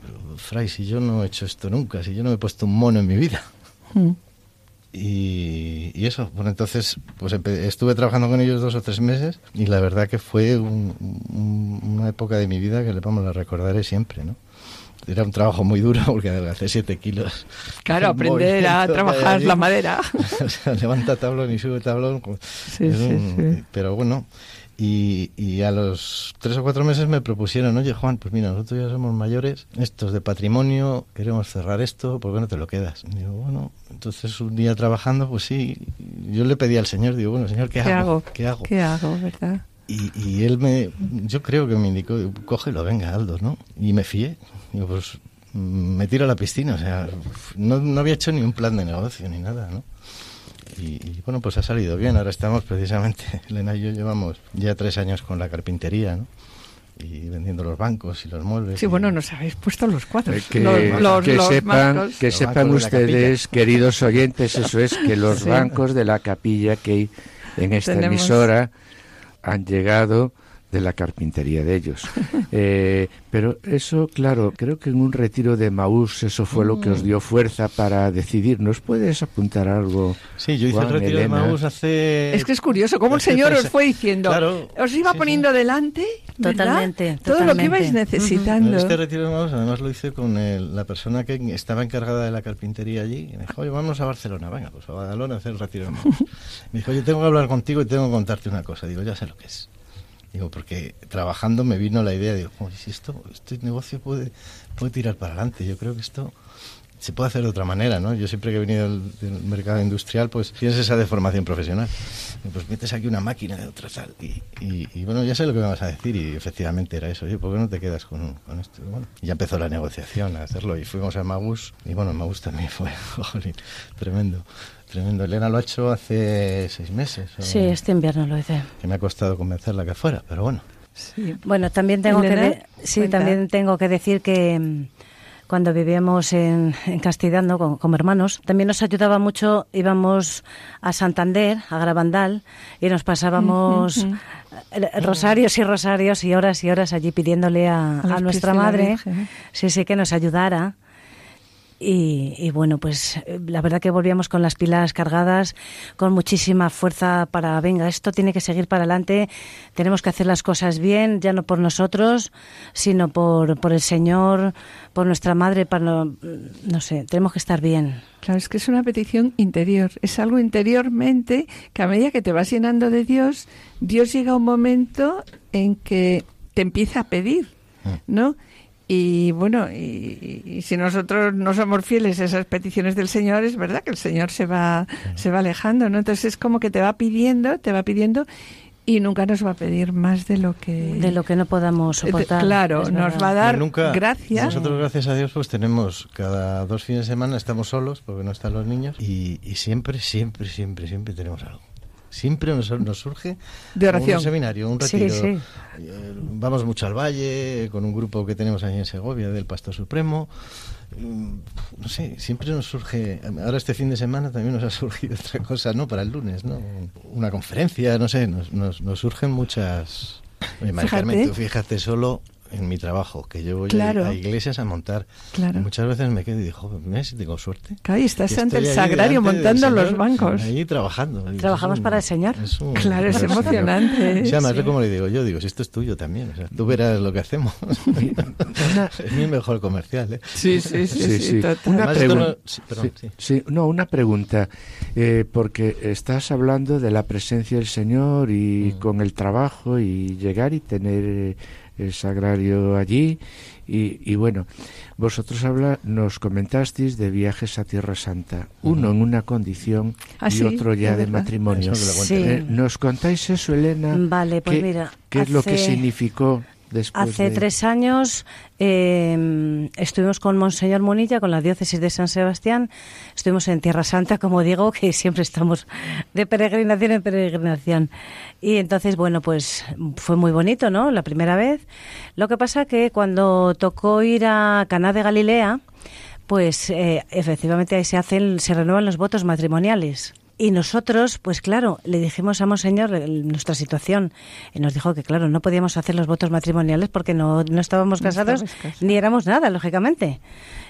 Pero, Fray, si yo no he hecho esto nunca, si yo no me he puesto un mono en mi vida. Mm. Y, y eso, bueno, entonces pues estuve trabajando con ellos dos o tres meses y la verdad que fue un- un- una época de mi vida que le vamos a recordaré siempre, ¿no? Era un trabajo muy duro [laughs] porque adelgacé siete kilos. Claro, [laughs] aprender a trabajar la [laughs] madera. o sea, levanta tablón y sube tablón. Sí, es sí, un- sí. Pero bueno, y, y a los tres o cuatro meses me propusieron, oye Juan, pues mira, nosotros ya somos mayores, estos de patrimonio, queremos cerrar esto, ¿por qué no te lo quedas? Y digo, bueno, entonces un día trabajando, pues sí, yo le pedí al Señor, digo, bueno, Señor, ¿qué, ¿Qué hago? ¿Qué hago? ¿Qué hago, verdad? Y, y él me, yo creo que me indicó, cógelo, venga, Aldo, ¿no? Y me fié. Digo, pues mm, me tiro a la piscina, o sea, no, no había hecho ni un plan de negocio ni nada, ¿no? Y, y, bueno, pues ha salido bien. Ahora estamos precisamente, [laughs] Elena y yo llevamos ya tres años con la carpintería, ¿no? Y vendiendo los bancos y los muebles. Sí, y- bueno, nos habéis puesto los cuatro. Eh, que, los, los- que los sepan, que Los sepan ustedes, queridos oyentes, eso es, que los [laughs] Sí. bancos de la capilla que hay en esta Tenemos- emisora han llegado de la carpintería de ellos. [laughs] Eh, pero eso, claro, creo que en un retiro de Maús eso fue lo que os dio fuerza para decidir. ¿Nos puedes apuntar algo? Sí, yo hice Juan, el retiro Elena? de Maús hace... Es que es curioso cómo el Señor os fue diciendo, Claro, os iba sí, poniendo sí. delante, ¿verdad? Totalmente, todo lo que ibais necesitando. Este retiro de Maús además lo hice con el- la persona que estaba encargada de la carpintería allí. Y me dijo, oye, vámonos a Barcelona. Venga, pues a Badalona a hacer el retiro de Maús. [laughs] Me dijo, oye, tengo que hablar contigo y tengo que contarte una cosa. Digo, ya sé lo que es. Digo, porque trabajando me vino la idea, digo, "Joder, si esto, este negocio puede, puede tirar para adelante. Yo creo que esto se puede hacer de otra manera, ¿no? Yo siempre que he venido del, mercado industrial, pues tienes esa deformación profesional. Pues metes aquí una máquina de otra tal. Y, y- bueno, ya sé lo que me vas a decir y efectivamente era eso. Oye, ¿por qué no te quedas con, con esto? Y bueno, ya empezó la negociación a hacerlo y fuimos a Magus y bueno, Magus también fue, [laughs] tremendo, tremendo. Elena lo ha hecho hace seis meses. o- Sí, este invierno lo hice. Que me ha costado convencerla que fuera, pero bueno. Sí. Bueno, también tengo que de- sí, cuenta. también tengo que decir que mm, cuando vivíamos en, en Castellano con- como hermanos, también nos ayudaba mucho, íbamos a Santander, a Gravandal, y nos pasábamos ujú. eh, rosarios y rosarios y horas y horas allí pidiéndole a, A nuestra madre, sí, sí, que nos ayudara. Y, y bueno, pues eh, la verdad que volvíamos con las pilas cargadas, con muchísima fuerza para, venga, esto tiene que seguir para adelante, tenemos que hacer las cosas bien, ya no por nosotros, sino por, por el Señor, por nuestra madre, para, no, no sé, tenemos que estar bien. Claro, es que es una petición interior, es algo interiormente que a medida que te vas llenando de Dios, Dios llega a un momento en que te empieza a pedir, ¿no? Y bueno, y, y si nosotros no somos fieles a esas peticiones del Señor, es verdad que el Señor se va, se va alejando, ¿no? Entonces es como que te va pidiendo, te va pidiendo, Y nunca nos va a pedir más de lo que... De lo que no podamos Eh, de- soportar. claro, nos va a dar nunca, gracias. Nosotros, gracias a Dios, pues tenemos cada dos fines de semana estamos solos porque no están los niños y, y siempre, siempre, siempre, siempre tenemos algo. Siempre nos, nos surge De oración. un seminario, un retiro. sí. Eh, Vamos mucho al valle con un grupo que tenemos ahí en Segovia del Pastor Supremo. Mm, No sé, siempre nos surge. Ahora este fin de semana también nos ha [laughs] surgido otra cosa, ¿no? Para el lunes, ¿no? Una conferencia, no sé, nos, nos, nos surgen muchas. Fíjate. Carmen, tú fíjate solo en mi trabajo, que yo voy a- Claro. a, iglesias a montar. Claro. Y muchas veces me quedo y digo, mira si tengo suerte. Claro, y estás ante el sagrario montando los bancos. Ahí trabajando. Trabajamos un- para el Señor. es un- Claro, es emocionante, Sí, además, sí. es como le digo yo, digo, si esto es tuyo también, o sea, tú verás lo que hacemos. [laughs] [laughs] es mi mejor comercial, ¿eh? Sí, sí, sí, sí, Sí, sí. total. Una Además, pregunta. no- sí, perdón, Sí, sí. sí, no, una pregunta, eh, porque estás hablando de la presencia del Señor y Mm. con el trabajo y llegar y tener eh, el sagrario allí y, y bueno, vosotros habla, nos comentasteis de viajes a Tierra Santa, uno en una condición Ah, y sí, otro ya de matrimonio. Sí. Eh, ¿Nos contáis eso, Elena? Vale, pues ¿Qué- mira, ¿Qué es lo que significó después Hace de- tres años eh, estuvimos con Monseñor Munilla, con la diócesis de San Sebastián. Estuvimos en Tierra Santa, como digo, que siempre estamos de peregrinación en peregrinación. Y entonces, bueno, pues fue muy bonito, ¿no? La primera vez. Lo que pasa que cuando tocó ir a Caná de Galilea, pues eh, efectivamente ahí se hacen, se renuevan los votos matrimoniales. Y nosotros, pues claro, le dijimos a Monseñor nuestra situación y nos dijo que, claro, no podíamos hacer los votos matrimoniales porque no, no estábamos No casados ni éramos nada, lógicamente.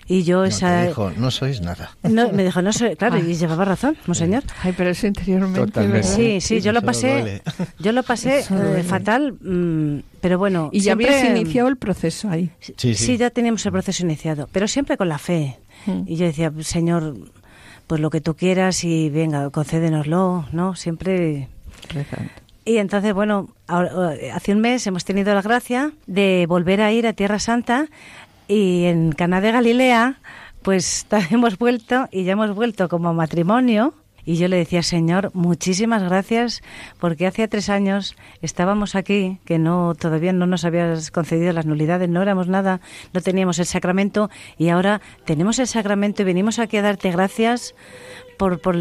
Y yo No, esa... te dijo, no sois nada. no, me dijo, no sé, claro, Ah. y llevaba razón, Monseñor. Ay, pero eso interiormente... Totalmente. Sí, sí, yo lo pasé, yo lo pasé eh, fatal, mm, pero bueno. Y ya siempre- habías iniciado el proceso ahí. Sí, sí. Sí, ya teníamos el proceso iniciado, pero siempre con la fe. Mm. Y yo decía, Señor, pues lo que tú quieras y venga, concédenoslo, ¿no? Siempre. Rezando. Y entonces, bueno, ahora- eh, hace un mes hemos tenido la gracia de volver a ir a Tierra Santa y en Caná de Galilea, pues [laughs] hemos vuelto y ya hemos vuelto como matrimonio. Y yo le decía, Señor, muchísimas gracias, porque hace tres años estábamos aquí, que no todavía no nos habías concedido las nulidades, no éramos nada, no teníamos el sacramento, y ahora tenemos el sacramento y venimos aquí a darte gracias por, por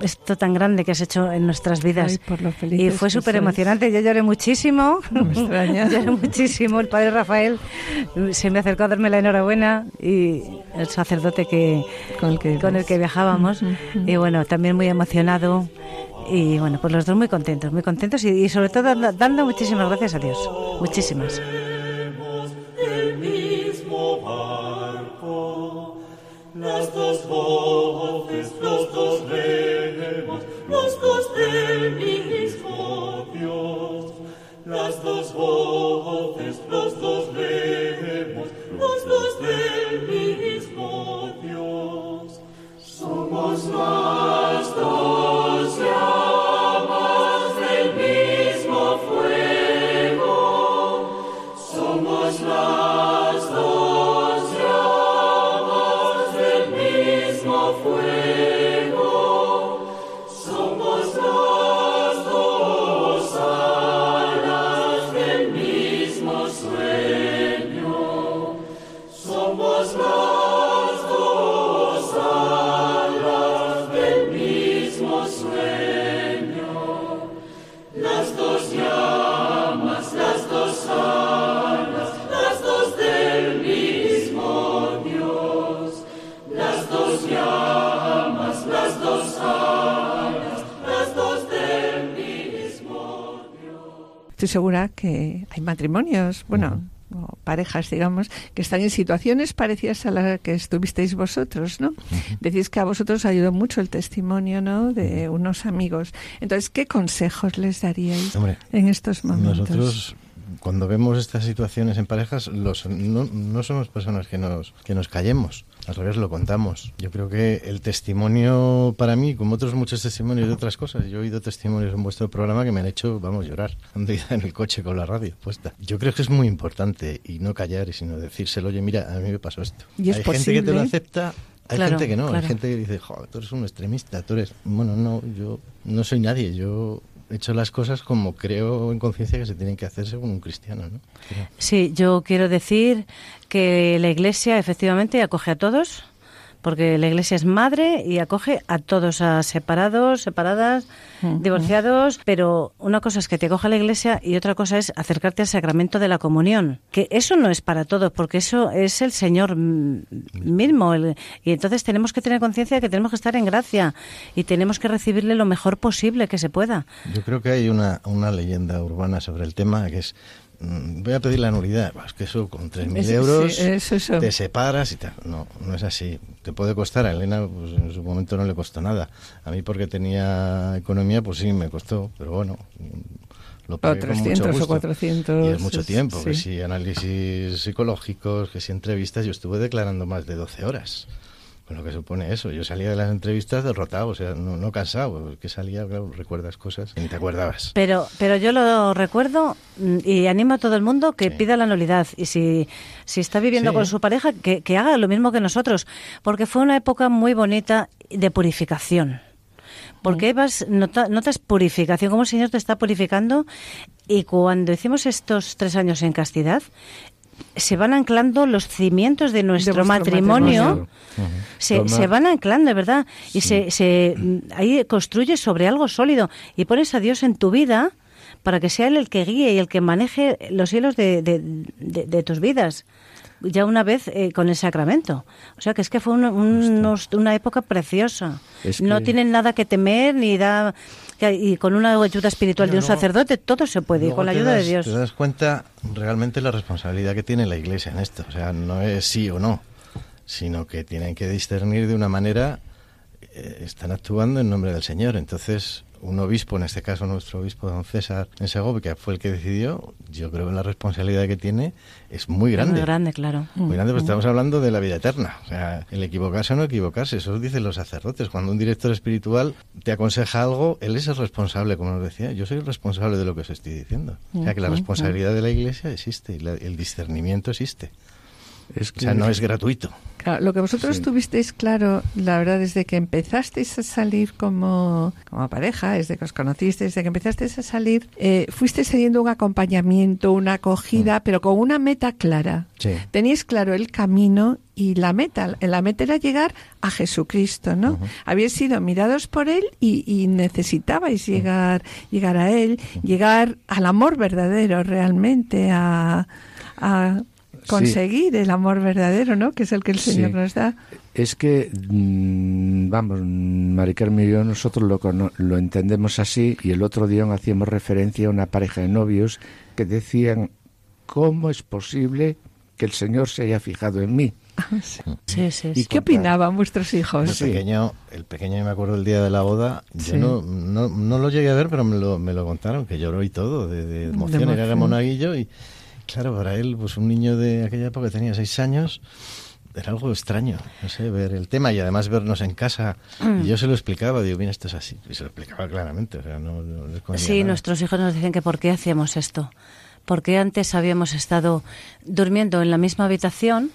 esto tan grande que has hecho en nuestras vidas. Ay, por lo y fue súper emocionante, yo lloré muchísimo. No me extraña. [laughs] lloré muchísimo. El padre Rafael se me acercó a darme la enhorabuena y el sacerdote que Con el que con el que viajábamos. Y bueno, también muy emocionado. Y bueno, pues los dos muy contentos, muy contentos y, y sobre todo dando, dando muchísimas gracias a Dios. Muchísimas. del mismo barco, las dos voces, las segura que hay matrimonios, bueno, o parejas, digamos, que están en situaciones parecidas a las que estuvisteis vosotros, ¿no? Decís que a vosotros ayudó mucho el testimonio, ¿no? De unos amigos. Entonces, ¿qué consejos les daríais Hombre, en estos momentos? Nosotros, cuando vemos estas situaciones en parejas, los, no, no somos personas que nos, que nos callemos. Al revés, lo contamos. Yo creo que el testimonio, para mí, como otros muchos testimonios de otras cosas, yo he oído testimonios en vuestro programa que me han hecho, vamos, llorar. [laughs] Ando en el coche con la radio puesta. Yo creo que es muy importante y no callar, sino decírselo, oye, mira, a mí me pasó esto. Y es Hay gente que te lo acepta, hay Claro, gente que no. claro. Hay gente que dice, joder, tú eres un extremista, tú eres... Bueno, no, yo no soy nadie, yo hecho las cosas como creo en conciencia que se tienen que hacer según un cristiano, ¿no? Sí, yo quiero decir que la Iglesia efectivamente acoge a todos, porque la Iglesia es madre y acoge a todos, a separados, separadas, divorciados, pero una cosa es que te acoja la Iglesia y otra cosa es acercarte al sacramento de la comunión, que eso no es para todos, porque eso es el Señor mismo, el- y entonces tenemos que tener conciencia de que tenemos que estar en gracia y tenemos que recibirle lo mejor posible que se pueda. Yo creo que hay una, una leyenda urbana sobre el tema que es voy a pedir la nulidad. Es que eso con 3.000 Es- euros sí, eso, eso. te separas y tal. No, no es así. Te puede costar. A Elena pues, en su momento no le costó nada. A mí porque tenía economía, pues sí, me costó. Pero bueno, mm, lo O pagué con 300 mucho o gusto. 400. Y es mucho tiempo. Que si análisis psicológicos, que si entrevistas, yo estuve declarando más de 12 horas. Con lo que supone eso. Yo salía de las entrevistas derrotado, o sea, no, no cansado. porque salía, claro, recuerdas cosas que ni te acordabas. Pero, pero yo lo recuerdo mm, y animo a todo el mundo que Sí. pida la nulidad. Y si, si está viviendo Sí. con su pareja, que, que haga lo mismo que nosotros. Porque fue una época muy bonita de purificación. Porque vas, nota- notas purificación, como el Señor te está purificando. Y cuando hicimos estos tres años en castidad, se van anclando los cimientos de nuestro, matrimonio. matrimonio. Se, se van anclando, de verdad. Y se, se, mm, ahí construyes sobre algo sólido y pones a Dios en tu vida para que sea Él el que guíe y el que maneje los hilos de, de- de- de tus vidas. Ya una vez eh, con el sacramento. O sea que es que fue un- unos- una época preciosa. Es No tienen nada que temer ni da. Que- Y con una ayuda espiritual de un luego- sacerdote todo se puede, y con la ayuda das- de Dios. Te das cuenta realmente la responsabilidad que tiene la Iglesia en esto. O sea, no es sí o no, sino que tienen que discernir de una manera. eh, están actuando en nombre del Señor. Entonces, un obispo, en este caso nuestro obispo don César en Segovia, que fue el que decidió, yo creo que la responsabilidad que tiene es muy grande. Muy grande, claro. Muy grande, pues estamos hablando de la vida eterna. O sea, el equivocarse o no equivocarse, eso dicen los sacerdotes. Cuando un director espiritual te aconseja algo, él es el responsable, como nos decía. Yo soy el responsable de lo que os estoy diciendo. O sea, que la responsabilidad de la iglesia existe y la- el discernimiento existe. Es O sea, no es gratuito. Claro, lo que vosotros Sí. tuvisteis claro, la verdad, desde que empezasteis a salir como, como pareja, desde que os conocisteis, desde que empezasteis a salir, eh, fuisteis teniendo un acompañamiento, una acogida, pero con una meta clara. Sí. Teníais claro el camino y la meta. La meta era llegar a Jesucristo, ¿no? Habíais sido mirados por Él y, y necesitabais llegar, llegar a Él, llegar al amor verdadero realmente, a, a conseguir el amor verdadero, ¿no? Que es el que el Sí. Señor nos da. Es que, mm, vamos, Mari Carmen y yo nosotros lo, lo entendemos así y el otro día hacíamos referencia a una pareja de novios que decían, ¿cómo es posible que el Señor se haya fijado en mí? Sí, sí, Y sí. ¿Qué opinaban vuestros El hijos? Sí. pequeño, el pequeño, yo me acuerdo el día de la boda, yo Sí. no, no, no lo llegué a ver, pero me lo, me lo contaron, que lloró y todo, de, de emoción, era emoción. monaguillo y claro, para él, pues un niño de aquella época que tenía seis años, era algo extraño, no sé, ver el tema y además vernos en casa. Y yo se lo explicaba, digo, mira, esto es así. Y se lo explicaba claramente, o sea, no, no le escondía Sí, nada. nuestros hijos nos dicen que por qué hacíamos esto. Porque antes habíamos estado durmiendo en la misma habitación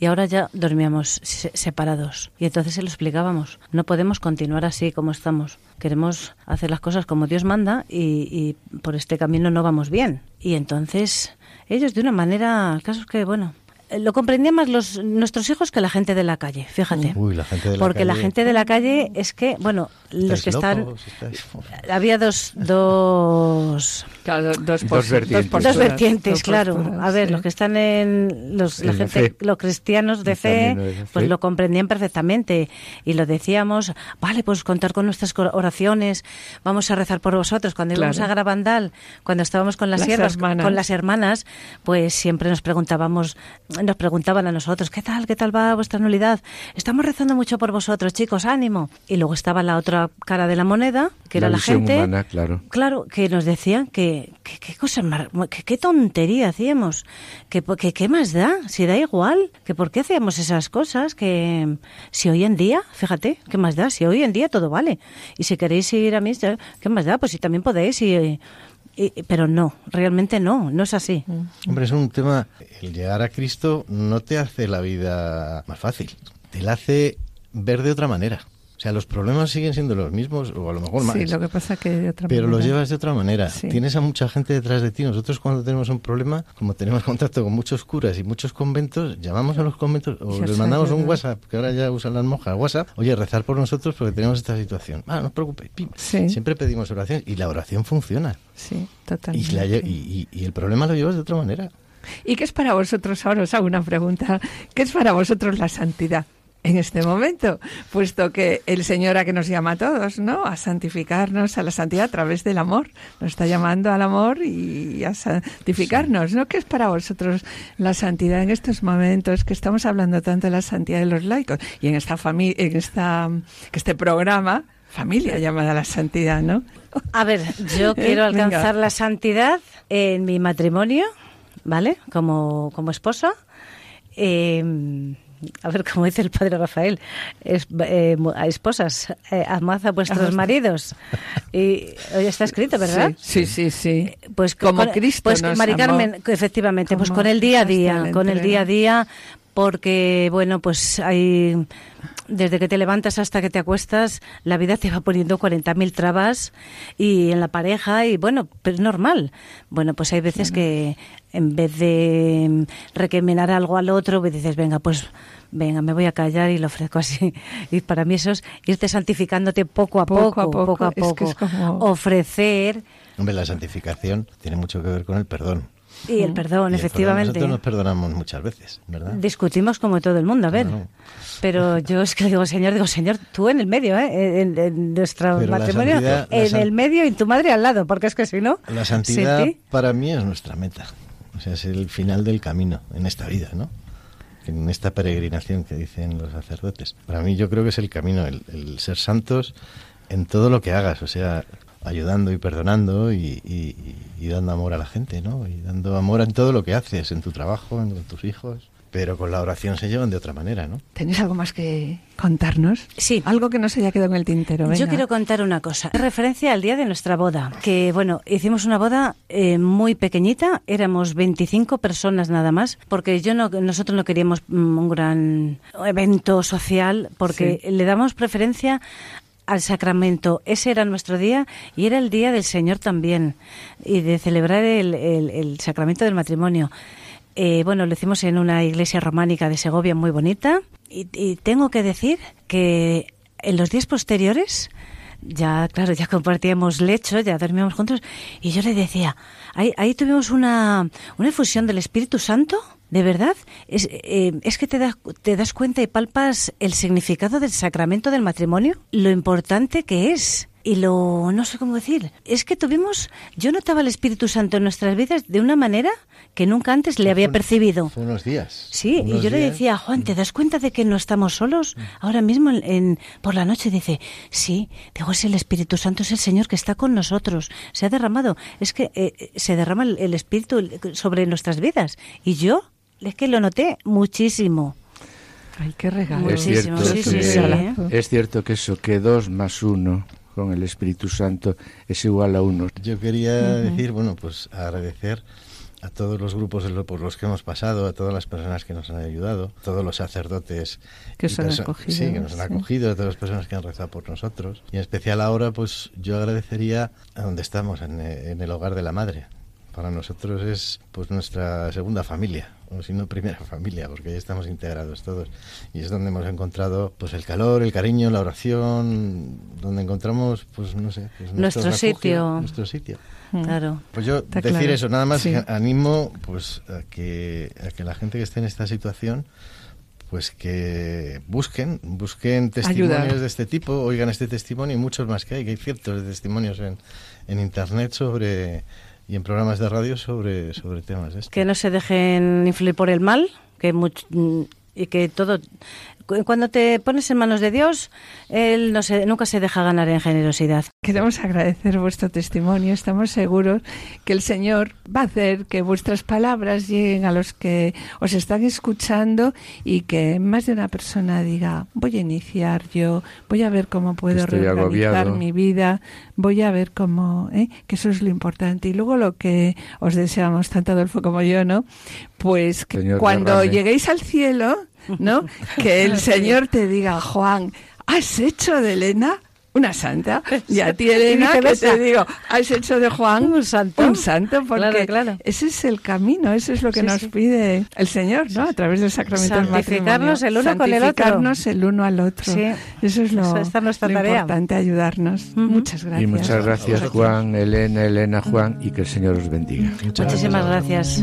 y ahora ya dormíamos se- separados. Y entonces se lo explicábamos. No podemos continuar así como estamos. Queremos hacer las cosas como Dios manda y, y por este camino no vamos bien. Y entonces ellos de una manera, el caso es que, bueno, lo comprendían más los, nuestros hijos que la gente de la calle, fíjate. Uy, la gente de la Porque la gente de la calle es que, bueno, los que están... estáis- Había dos, dos, Claro, dos, Dos vertientes. dos vertientes, dos claro. posturas, A ver, sí. los que están en los, la En la gente, fe. los cristianos de fe, también de fe. pues lo comprendían perfectamente y lo decíamos. Vale, pues contar con nuestras oraciones. Vamos a rezar por vosotros. Cuando íbamos a Garabandal, cuando estábamos con las, Las siervas, hermanas. con las hermanas, pues siempre nos preguntábamos, nos preguntaban a nosotros, ¿qué tal, qué tal va vuestra nulidad? Estamos rezando mucho por vosotros, chicos, ánimo. Y luego estaba la otra cara de la moneda, que era la gente. humana, claro. Claro, que nos decían que qué cosa que qué tontería hacíamos, que, qué más da, si da igual, que por qué hacíamos esas cosas, que si hoy en día, fíjate, qué más da, si hoy en día todo vale. Y si queréis ir a misa, qué más da, pues si también podéis y- pero no, realmente no, no es así. Hombre, es un tema. El llegar a Cristo no te hace la vida más fácil, te la hace ver de otra manera. O sea, los problemas siguen siendo los mismos, o a lo mejor más. Sí, lo que pasa que de otra Pero manera. los llevas de otra manera. Sí. Tienes a mucha gente detrás de ti. Nosotros cuando tenemos un problema, como tenemos contacto con muchos curas y muchos conventos, llamamos a los conventos o Ya les mandamos un. WhatsApp, que ahora ya usan las monjas, WhatsApp, oye, rezar por nosotros porque tenemos esta situación. Ah, no os preocupéis. Sí. Siempre pedimos oración y la oración funciona. Sí, Y, totalmente. la y- y- y el problema lo llevas de otra manera. ¿Y qué es para vosotros? Ahora os hago una pregunta. ¿Qué es para vosotros la santidad en este momento? Puesto que el Señor a que nos llama a todos, ¿no? A santificarnos a la santidad a través del amor. Nos está llamando al amor y a santificarnos, ¿no? ¿Qué es para vosotros la santidad en estos momentos que estamos hablando tanto de la santidad de los laicos y en esta familia, en esta este programa, familia llamada a la santidad, ¿no? A ver, yo [laughs] quiero Venga. alcanzar la santidad en mi matrimonio, ¿vale? Como, como esposa. Eh, a ver, como dice el padre Rafael, es, eh, esposas, eh, amad a vuestros maridos. Y hoy está escrito, ¿verdad? Sí, sí, sí. sí. Pues Como con- Cristo pues nos Mari amó. Carmen, efectivamente, pues con el día a día, con el día a día, porque bueno, pues hay desde que te levantas hasta que te acuestas, la vida te va poniendo 40.000 trabas y en la pareja y bueno, pero es normal. Bueno, pues hay veces que en vez de recriminar algo al otro, pues dices, venga, pues venga, me voy a callar y lo ofrezco así. [laughs] Y para mí eso es irte santificándote poco a Poco poco, a poco, poco a es que poco, es como- ofrecer Hombre, la santificación tiene mucho que ver con el perdón. Y el perdón, Y el efectivamente. Nosotros nos perdonamos muchas veces, ¿verdad? Discutimos como todo el mundo, a ver. Claro. Pero [laughs] yo es que digo, Señor, digo, Señor, tú en el medio, ¿eh? En, en nuestro Pero matrimonio, santidad- en el medio y tu madre al lado, porque es que si no. La santidad para mí es nuestra meta. O sea, es el final del camino en esta vida, ¿no? En esta peregrinación que dicen los sacerdotes. Para mí yo creo que es el camino, el, el ser santos en todo lo que hagas, o sea, ayudando y perdonando y, y- y dando amor a la gente, ¿no? Y dando amor en todo lo que haces, en tu trabajo, en tus hijos. Pero con la oración se llevan de otra manera, ¿no? ¿Tenéis algo más que contarnos? Sí. Algo que no se haya quedado en el tintero. Yo venga. quiero contar una cosa. En referencia al día de nuestra boda, que bueno, hicimos una boda eh, muy pequeñita, éramos 25 personas nada más, porque yo no, nosotros no queríamos mm, un gran evento social, porque le damos preferencia al sacramento. Ese era nuestro día y era el día del Señor también, y de celebrar el, el- sacramento del matrimonio. Eh, bueno, lo hicimos en una iglesia románica de Segovia muy bonita y, y tengo que decir que en los días posteriores ya, claro, ya compartíamos lecho, ya dormíamos juntos y yo le decía, ahí, ahí tuvimos una, una efusión del Espíritu Santo, de verdad, es, eh, es que te das, te das cuenta y palpas el significado del sacramento del matrimonio, lo importante que es. Y lo, no sé cómo decir, es que tuvimos, yo notaba el Espíritu Santo en nuestras vidas de una manera que nunca antes le había percibido. Fue unos días. Sí, y yo le decía, Juan, ¿te das cuenta de que no estamos solos? Ahora mismo en, en- por la noche dice, sí, digo, es el Espíritu Santo, es el Señor que está con nosotros, se ha derramado, es que eh, eh, se derrama el, el Espíritu sobre nuestras vidas. Y yo, es que lo noté muchísimo. Ay, qué regalo. Es Muchísimo, cierto, sí, sí, que, sí, ¿eh? es cierto que eso, que dos más uno con el Espíritu Santo es igual a uno. Yo quería decir, bueno, pues agradecer a todos los grupos por los que hemos pasado, a todas las personas que nos han ayudado, a todos los sacerdotes Que han acogido, Sí, que nos han sí. acogido, a todas las personas que han rezado por nosotros. Y en especial ahora, pues yo agradecería a donde estamos, en, en el hogar de la madre. Para nosotros es pues nuestra segunda familia, o si no primera [laughs] familia, porque ahí estamos integrados todos. Y es donde hemos encontrado pues el calor, el cariño, la oración, donde encontramos, pues no sé, pues, Nuestro refugio, sitio. Nuestro sitio. Claro. Pues yo Está decir claro. eso, nada más Sí. animo pues a que, a que la gente que esté en esta situación pues que busquen, busquen testimonios de este tipo, oigan este testimonio y muchos más que hay, que hay cientos de testimonios en, en internet sobre y en programas de radio sobre, sobre temas de estos. Que no se dejen influir por el mal, que much- mm, y que todo cuando te pones en manos de Dios, él no se, nunca se deja ganar en generosidad. Queremos agradecer vuestro testimonio. Estamos seguros que el Señor va a hacer que vuestras palabras lleguen a los que os están escuchando y que más de una persona diga, voy a iniciar yo, voy a ver cómo puedo Estoy reorganizar agobiado. mi vida, voy a ver cómo, ¿eh? que eso es lo importante. Y luego lo que os deseamos, tanto Adolfo como yo, ¿no? Pues que Señor, cuando derrame. lleguéis al cielo, ¿no? [laughs] Que el Señor te diga, Juan, ¿Has hecho de Elena una santa? Y a ti, Elena, que te digo, has hecho de Juan Un santo. Un santo, porque Claro, claro. ese es el camino, eso es lo que Sí, nos sí. pide el Señor, ¿no? A través del sacramento del Santificarnos matrimonio. el uno con el otro. Santificarnos el uno al otro. Sí. Eso es lo, Esa- esta es nuestra lo tarea. importante, ayudarnos. Muchas gracias. Y muchas gracias Juan, Elena, Elena, Juan y que el Señor os bendiga. Muchísimas gracias.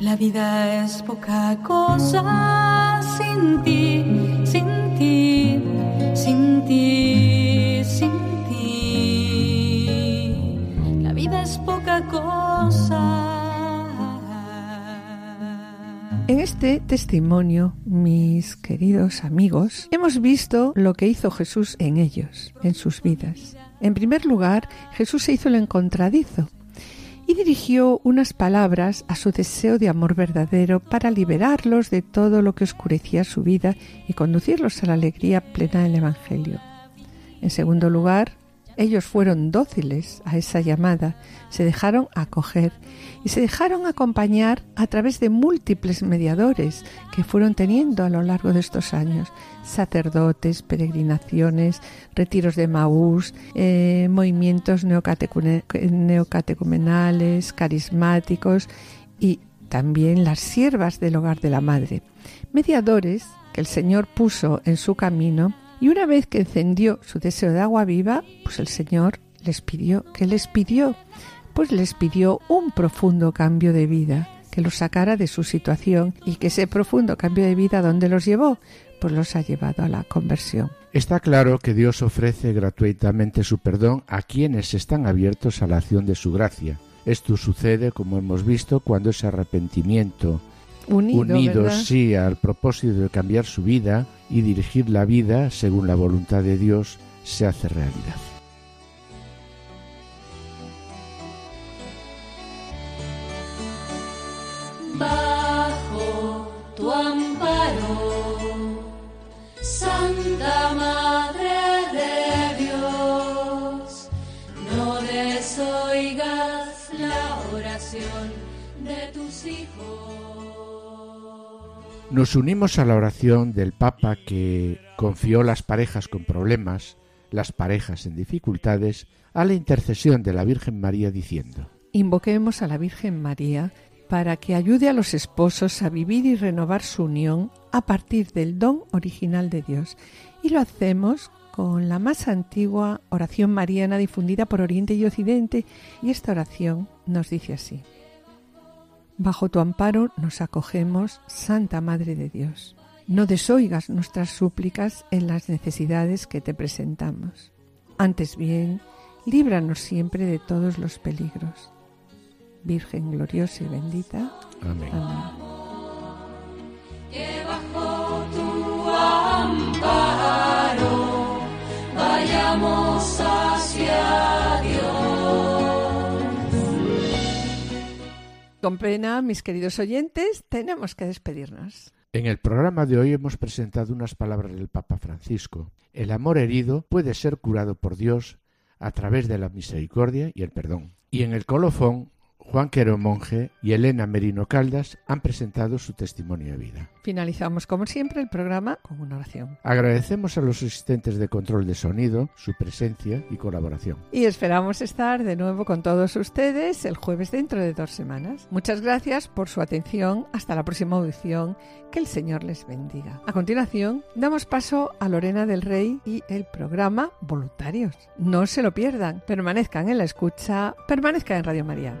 La vida es poca cosa sin ti, sin ti, sin ti, sin ti. La vida es poca cosa. En este testimonio, mis queridos amigos, hemos visto lo que hizo Jesús en ellos, en sus vidas. En primer lugar, Jesús se hizo el encontradizo y dirigió unas palabras a su deseo de amor verdadero para liberarlos de todo lo que oscurecía su vida y conducirlos a la alegría plena del Evangelio. En segundo lugar, ellos fueron dóciles a esa llamada, se dejaron acoger y se dejaron acompañar a través de múltiples mediadores que fueron teniendo a lo largo de estos años, sacerdotes, peregrinaciones, retiros de Maús, eh, movimientos neocatecumenales, carismáticos y también las siervas del hogar de la madre, mediadores que el Señor puso en su camino y una vez que encendió su deseo de agua viva, pues el Señor les pidió, ¿qué les pidió? Pues les pidió un profundo cambio de vida, que los sacara de su situación y que ese profundo cambio de vida, ¿dónde los llevó? Pues los ha llevado a la conversión. Está claro que Dios ofrece gratuitamente su perdón a quienes están abiertos a la acción de su gracia. Esto sucede, como hemos visto, cuando ese arrepentimiento Unido, unido ¿verdad? sí al propósito de cambiar su vida y dirigir la vida según la voluntad de Dios se hace realidad. bajo tu amparo, Santa Madre de Dios, no desoigas la oración de tus hijos. Nos unimos a la oración del Papa que confió las parejas con problemas, las parejas en dificultades, a la intercesión de la Virgen María diciendo, Invoquemos a la Virgen María para que ayude a los esposos a vivir y renovar su unión a partir del don original de Dios. Y lo hacemos con la más antigua oración mariana difundida por Oriente y Occidente. Y esta oración nos dice así. Bajo tu amparo nos acogemos, Santa Madre de Dios. No desoigas nuestras súplicas en las necesidades que te presentamos. Antes bien, líbranos siempre de todos los peligros. Virgen gloriosa y bendita. Amén. Amén. que bajo tu amparo vayamos hacia Con pena, mis queridos oyentes, tenemos que despedirnos. En el programa de hoy hemos presentado unas palabras del Papa Francisco. El amor herido puede ser curado por Dios a través de la misericordia y el perdón. Y en el colofón, Juan Quero Monje y Elena Merino Caldas han presentado su testimonio de vida. Finalizamos, como siempre, el programa con una oración. Agradecemos a los asistentes de control de sonido su presencia y colaboración. Y esperamos estar de nuevo con todos ustedes el jueves dentro de dos semanas. Muchas gracias por su atención. Hasta la próxima audición. Que el Señor les bendiga. A continuación, damos paso a Lorena del Rey y el programa Voluntarios. No se lo pierdan. Permanezcan en la escucha. Permanezcan en Radio María.